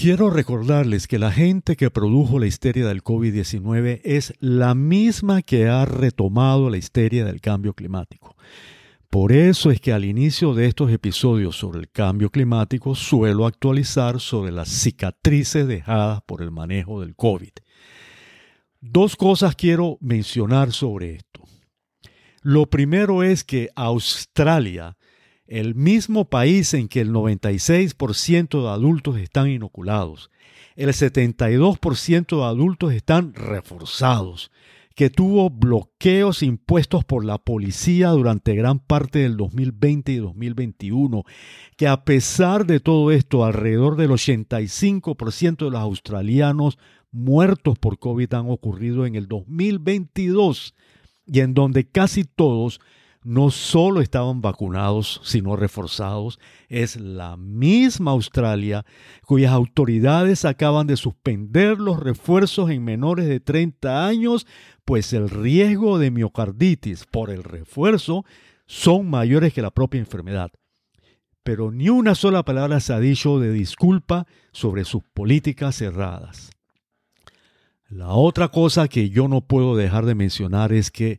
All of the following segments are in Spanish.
Quiero recordarles que la gente que produjo la histeria del COVID-19 es la misma que ha retomado la histeria del cambio climático. Por eso es que al inicio de estos episodios sobre el cambio climático suelo actualizar sobre las cicatrices dejadas por el manejo del COVID. Dos cosas quiero mencionar sobre esto. Lo primero es que Australia, el mismo país en que el 96% de adultos están inoculados, el 72% de adultos están reforzados, que tuvo bloqueos impuestos por la policía durante gran parte del 2020 y 2021, que a pesar de todo esto, alrededor del 85% de los australianos muertos por COVID han ocurrido en el 2022 y en donde casi todos no solo estaban vacunados, sino reforzados, es la misma Australia cuyas autoridades acaban de suspender los refuerzos en menores de 30 años, pues el riesgo de miocarditis por el refuerzo son mayores que la propia enfermedad. Pero ni una sola palabra se ha dicho de disculpa sobre sus políticas cerradas. La otra cosa que yo no puedo dejar de mencionar es que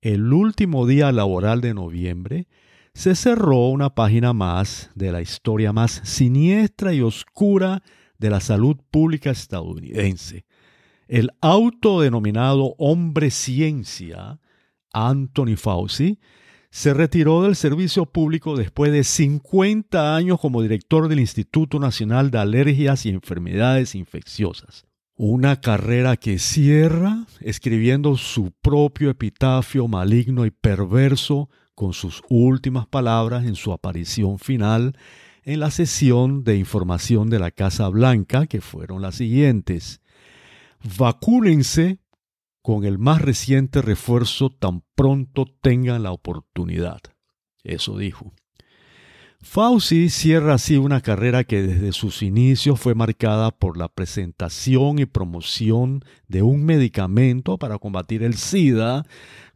el último día laboral de noviembre se cerró una página más de la historia más siniestra y oscura de la salud pública estadounidense. El autodenominado hombre ciencia, Anthony Fauci, se retiró del servicio público después de 50 años como director del Instituto Nacional de Alergias y Enfermedades Infecciosas. Una carrera que cierra escribiendo su propio epitafio maligno y perverso con sus últimas palabras en su aparición final en la sesión de información de la Casa Blanca, que fueron las siguientes. Vacúnense con el más reciente refuerzo tan pronto tengan la oportunidad. Eso dijo. Fauci cierra así una carrera que desde sus inicios fue marcada por la presentación y promoción de un medicamento para combatir el SIDA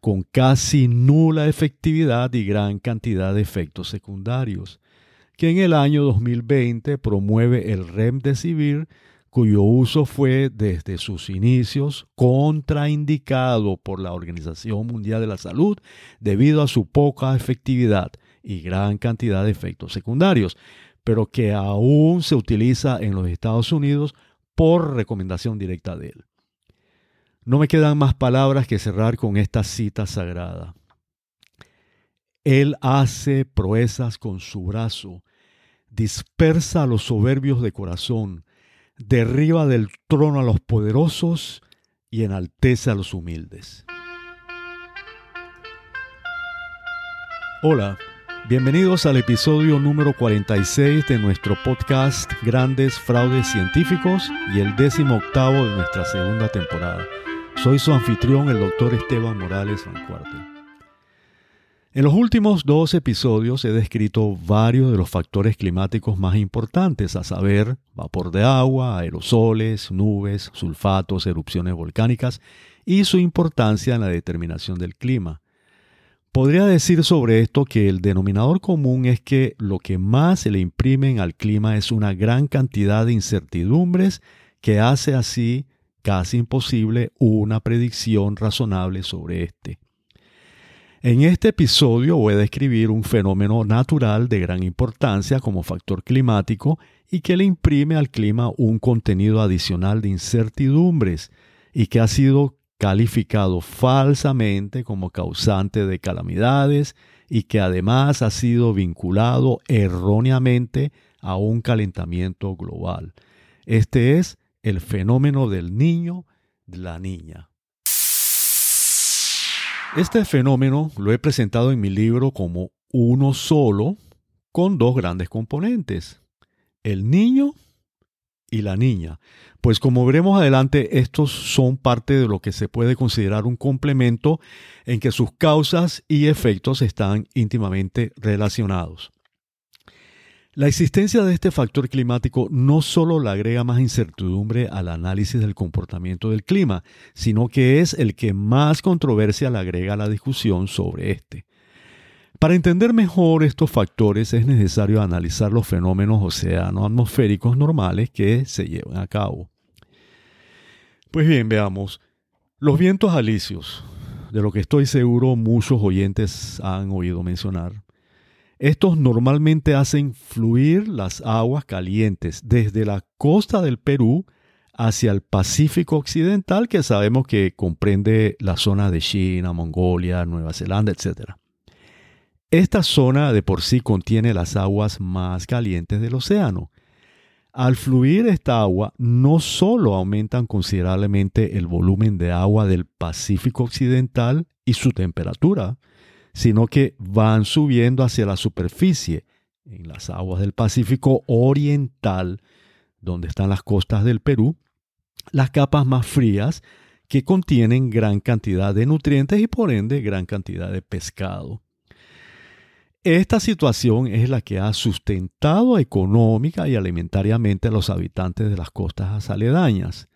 con casi nula efectividad y gran cantidad de efectos secundarios, que en el año 2020 promueve el Remdesivir, cuyo uso fue desde sus inicios contraindicado por la Organización Mundial de la Salud debido a su poca efectividad y gran cantidad de efectos secundarios, pero que aún se utiliza en los Estados Unidos por recomendación directa de él. No me quedan más palabras que cerrar con esta cita sagrada. Él hace proezas con su brazo, dispersa a los soberbios de corazón, derriba del trono a los poderosos y enaltece a los humildes. Hola. Bienvenidos al episodio número 46 de nuestro podcast Grandes Fraudes Científicos y el décimo octavo de nuestra segunda temporada. Soy su anfitrión, el doctor Esteban Morales Vancuarte. En los últimos dos episodios he descrito varios de los factores climáticos más importantes, a saber, vapor de agua, aerosoles, nubes, sulfatos, erupciones volcánicas y su importancia en la determinación del clima. Podría decir sobre esto que el denominador común es que lo que más se le imprimen al clima es una gran cantidad de incertidumbres que hace así casi imposible una predicción razonable sobre este. En este episodio voy a describir un fenómeno natural de gran importancia como factor climático y que le imprime al clima un contenido adicional de incertidumbres y que ha sido calificado falsamente como causante de calamidades y que además ha sido vinculado erróneamente a un calentamiento global. Este es el fenómeno del niño, la niña. Este fenómeno lo he presentado en mi libro como uno solo, con dos grandes componentes, el niño y la niña. Pues como veremos adelante, estos son parte de lo que se puede considerar un complemento en que sus causas y efectos están íntimamente relacionados. La existencia de este factor climático no solo le agrega más incertidumbre al análisis del comportamiento del clima, sino que es el que más controversia le agrega a la discusión sobre este. Para entender mejor estos factores es necesario analizar los fenómenos oceano-atmosféricos normales que se llevan a cabo. Pues bien, veamos. Los vientos alisios, de lo que estoy seguro muchos oyentes han oído mencionar, estos normalmente hacen fluir las aguas calientes desde la costa del Perú hacia el Pacífico Occidental, que sabemos que comprende la zona de China, Mongolia, Nueva Zelanda, etc. Esta zona de por sí contiene las aguas más calientes del océano. Al fluir esta agua, no solo aumentan considerablemente el volumen de agua del Pacífico Occidental y su temperatura, sino que van subiendo hacia la superficie, en las aguas del Pacífico Oriental, donde están las costas del Perú, las capas más frías que contienen gran cantidad de nutrientes y por ende gran cantidad de pescado. Esta situación es la que ha sustentado económica y alimentariamente a los habitantes de las costas aledañas.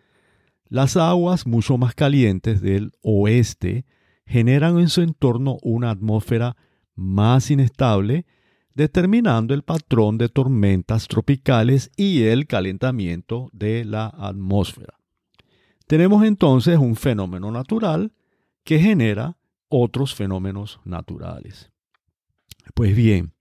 Las aguas mucho más calientes del oeste generan en su entorno una atmósfera más inestable, determinando el patrón de tormentas tropicales y el calentamiento de la atmósfera. Tenemos entonces un fenómeno natural que genera otros fenómenos naturales. Pues bien,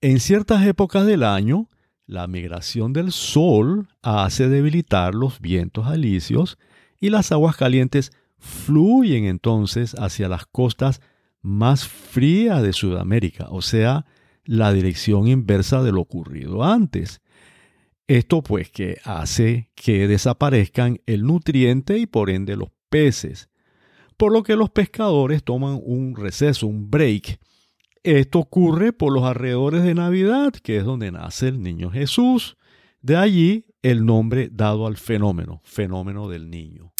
en ciertas épocas del año, la migración del Sol hace debilitar los vientos alisios y las aguas calientes fluyen entonces hacia las costas más frías de Sudamérica, o sea, la dirección inversa de lo ocurrido antes. Esto pues que hace que desaparezcan el nutriente y por ende los peces, por lo que los pescadores toman un receso, un break. Esto ocurre por los alrededores de Navidad, que es donde nace el niño Jesús. De allí el nombre dado al fenómeno, fenómeno del niño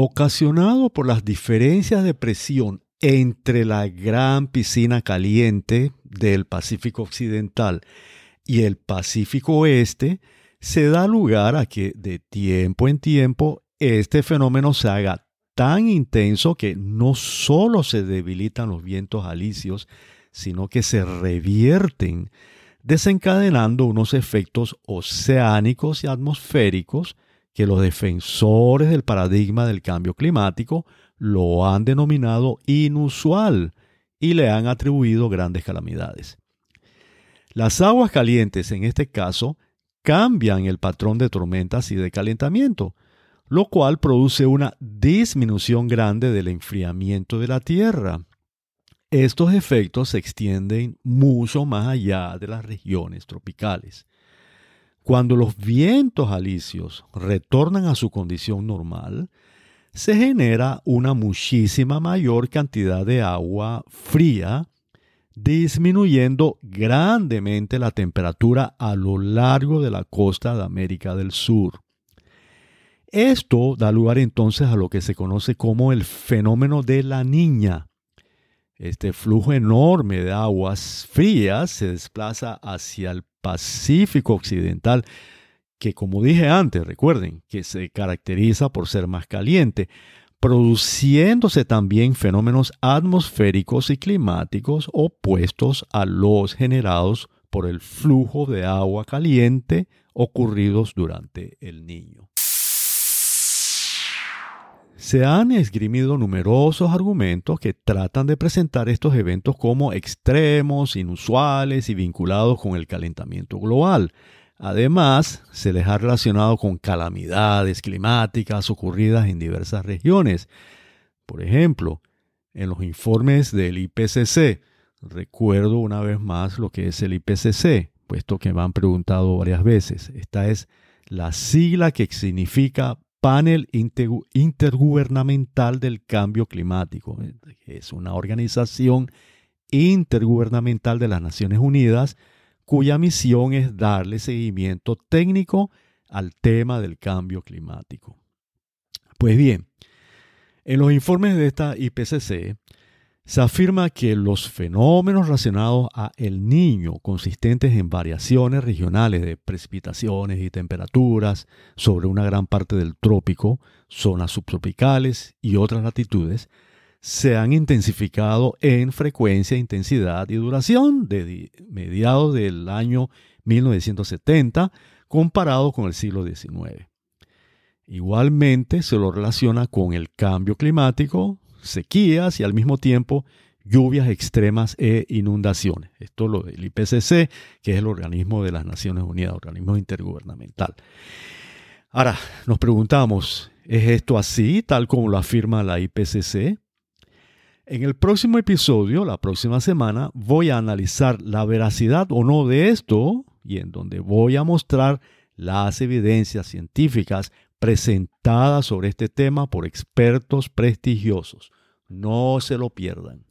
ocasionado por las diferencias de presión entre la gran piscina caliente del Pacífico Occidental y el Pacífico Oeste, se da lugar a que de tiempo en tiempo este fenómeno se haga tan intenso que no solo se debilitan los vientos alisios, sino que se revierten, desencadenando unos efectos oceánicos y atmosféricos que los defensores del paradigma del cambio climático lo han denominado inusual y le han atribuido grandes calamidades. Las aguas calientes en este caso cambian el patrón de tormentas y de calentamiento, lo cual produce una disminución grande del enfriamiento de la Tierra. Estos efectos se extienden mucho más allá de las regiones tropicales. Cuando los vientos alisios retornan a su condición normal, se genera una muchísima mayor cantidad de agua fría, disminuyendo grandemente la temperatura a lo largo de la costa de América del Sur. Esto da lugar entonces a lo que se conoce como el fenómeno de la niña. Este flujo enorme de aguas frías se desplaza hacia el Pacífico Occidental, que como dije antes, recuerden que se caracteriza por ser más caliente, produciéndose también fenómenos atmosféricos y climáticos opuestos a los generados por el flujo de agua caliente ocurridos durante el niño. Se han esgrimido numerosos argumentos que tratan de presentar estos eventos como extremos, inusuales y vinculados con el calentamiento global. Además, se les ha relacionado con calamidades climáticas ocurridas en diversas regiones. Por ejemplo, en los informes del IPCC, recuerdo una vez más lo que es el IPCC, puesto que me han preguntado varias veces. Esta es la sigla que significa Panel Intergubernamental del Cambio Climático. Es una organización intergubernamental de las Naciones Unidas cuya misión es darle seguimiento técnico al tema del cambio climático. Pues bien, en los informes de esta IPCC se afirma que los fenómenos relacionados a el niño, consistentes en variaciones regionales de precipitaciones y temperaturas sobre una gran parte del trópico, zonas subtropicales y otras latitudes, se han intensificado en frecuencia, intensidad y duración de mediados del año 1970 comparado con el siglo XIX. Igualmente se lo relaciona con el cambio climático, sequías y al mismo tiempo lluvias extremas e inundaciones. Esto es lo del IPCC, que es el organismo de las Naciones Unidas, organismo intergubernamental. Ahora, nos preguntamos, ¿es esto así, tal como lo afirma la IPCC? En el próximo episodio, la próxima semana, voy a analizar la veracidad o no de esto y en donde voy a mostrar las evidencias científicas presentadas sobre este tema por expertos prestigiosos. No se lo pierdan.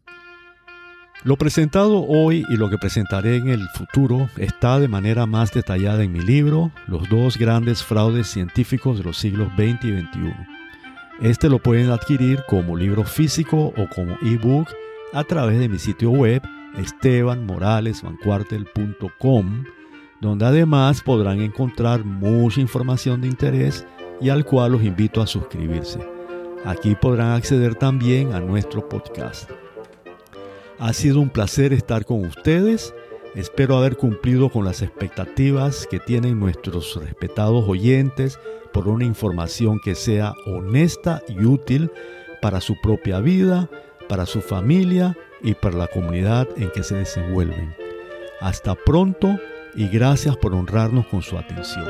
Lo presentado hoy y lo que presentaré en el futuro está de manera más detallada en mi libro, Los dos grandes fraudes científicos de los siglos XX y XXI. Este lo pueden adquirir como libro físico o como ebook a través de mi sitio web estebanmoralesvancuartel.com, donde además podrán encontrar mucha información de interés y al cual los invito a suscribirse. Aquí podrán acceder también a nuestro podcast. Ha sido un placer estar con ustedes. Espero haber cumplido con las expectativas que tienen nuestros respetados oyentes por una información que sea honesta y útil para su propia vida, para su familia y para la comunidad en que se desenvuelven. Hasta pronto y gracias por honrarnos con su atención.